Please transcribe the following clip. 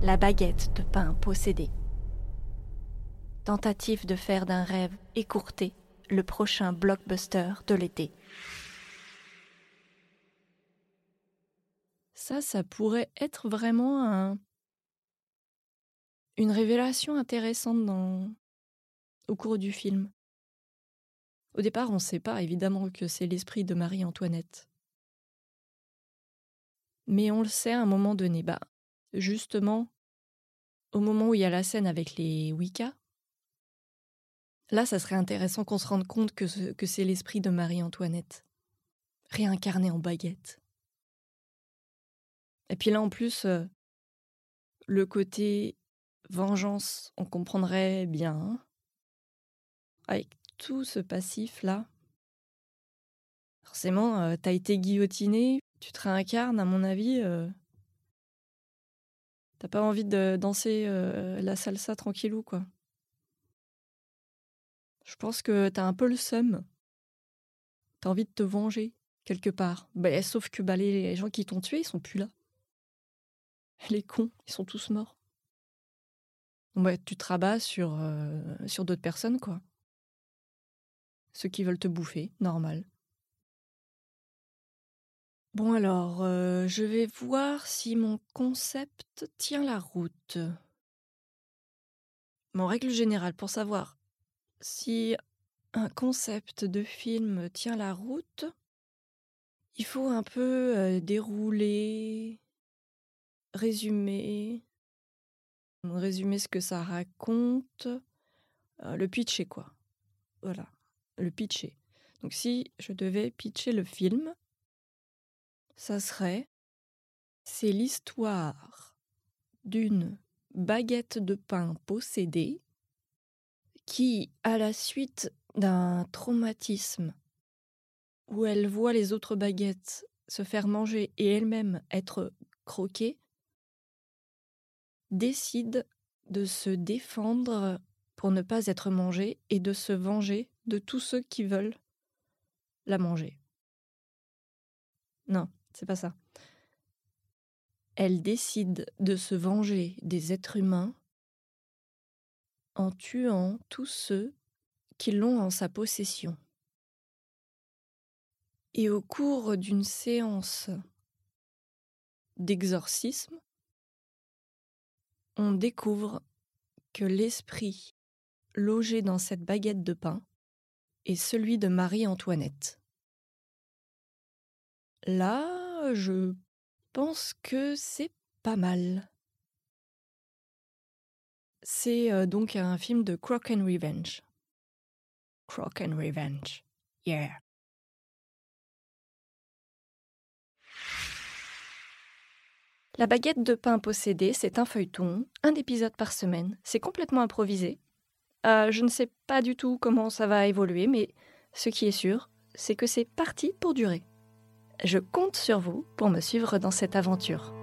La baguette de pain possédée. Tentative de faire d'un rêve écourté le prochain blockbuster de l'été. Ça, ça pourrait être vraiment un... une révélation intéressante dans... au cours du film. Au départ, on ne sait pas évidemment que c'est l'esprit de Marie-Antoinette. Mais on le sait à un moment donné. Bah, justement, au moment où il y a la scène avec les Wicca, là, ça serait intéressant qu'on se rende compte que, c'est l'esprit de Marie-Antoinette, réincarné en baguette. Et puis là, en plus, euh, le côté vengeance, on comprendrait bien. Hein, avec tout ce passif-là. Forcément, euh, t'as été guillotiné, tu te réincarnes, à mon avis. Euh, t'as pas envie de danser la salsa tranquillou, quoi. Je pense que t'as un peu le seum. T'as envie de te venger, quelque part. Bah, sauf que bah, les gens qui t'ont tué, ils sont plus là. Les cons, ils sont tous morts. Bah, tu te rabats sur, euh, sur d'autres personnes, quoi. Ceux qui veulent te bouffer, normal. Bon alors, euh, je vais voir si mon concept tient la route. Mon règle générale, pour savoir si un concept de film tient la route, il faut un peu euh, dérouler, résumer, résumer ce que ça raconte, euh, le pitcher quoi. Voilà, le pitcher. Donc si je devais pitcher le film, ça serait c'est l'histoire d'une baguette de pain possédée qui, à la suite d'un traumatisme où elle voit les autres baguettes se faire manger et elle-même être croquée, décide de se défendre pour ne pas être mangée et de se venger de tous ceux qui veulent la manger. Non, c'est pas ça. Elle décide de se venger des êtres humains en tuant tous ceux qui l'ont en sa possession. Et au cours d'une séance d'exorcisme, on découvre que l'esprit logé dans cette baguette de pain est celui de Marie-Antoinette. Là, je pense que c'est pas mal. C'est euh, donc un film de Crock and Revenge. Crock and Revenge. Yeah. La baguette de pain possédée, c'est un feuilleton, un épisode par semaine. C'est complètement improvisé. Euh, je ne sais pas du tout comment ça va évoluer, mais ce qui est sûr, c'est que c'est parti pour durer. Je compte sur vous pour me suivre dans cette aventure.